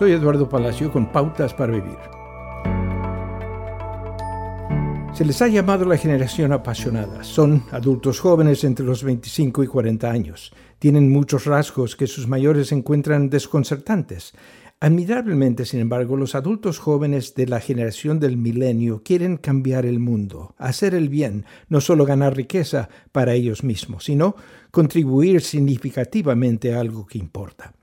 Soy Eduardo Palacio con Pautas para Vivir. Se les ha llamado la generación apasionada. Son adultos jóvenes entre los 25 y 40 años. Tienen muchos rasgos que sus mayores encuentran desconcertantes. Admirablemente, sin embargo, los adultos jóvenes de la generación del milenio quieren cambiar el mundo, hacer el bien, no solo ganar riqueza para ellos mismos, sino contribuir significativamente a algo que importa.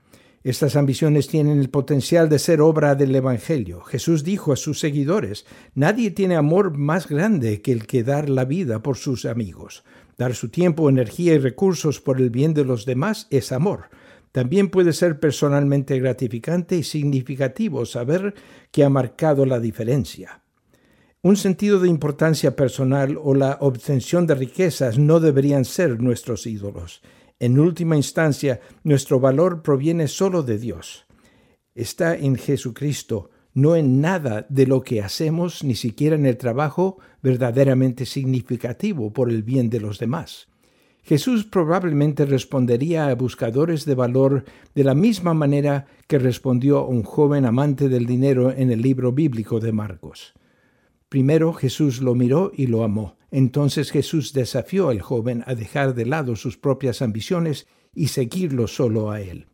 Estas ambiciones tienen el potencial de ser obra del Evangelio. Jesús dijo a sus seguidores, Nadie tiene amor más grande que el que dar la vida por sus amigos. Dar su tiempo, energía y recursos por el bien de los demás es amor. También puede ser personalmente gratificante y significativo saber que ha marcado la diferencia. Un sentido de importancia personal o la obtención de riquezas no deberían ser nuestros ídolos. En última instancia, nuestro valor proviene solo de Dios. Está en Jesucristo, no en nada de lo que hacemos, ni siquiera en el trabajo verdaderamente significativo por el bien de los demás. Jesús probablemente respondería a buscadores de valor de la misma manera que respondió a un joven amante del dinero en el libro bíblico de Marcos. Primero Jesús lo miró y lo amó. Entonces Jesús desafió al joven a dejar de lado sus propias ambiciones y seguirlo solo a él.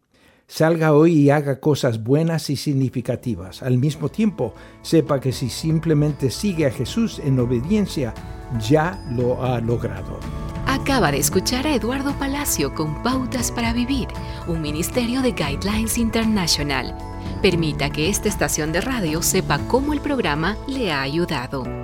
Salga hoy y haga cosas buenas y significativas. Al mismo tiempo, sepa que si simplemente sigue a Jesús en obediencia, ya lo ha logrado. Acaba de escuchar a Eduardo Palacio con Pautas para Vivir, un ministerio de Guidelines International. Permita que esta estación de radio sepa cómo el programa le ha ayudado.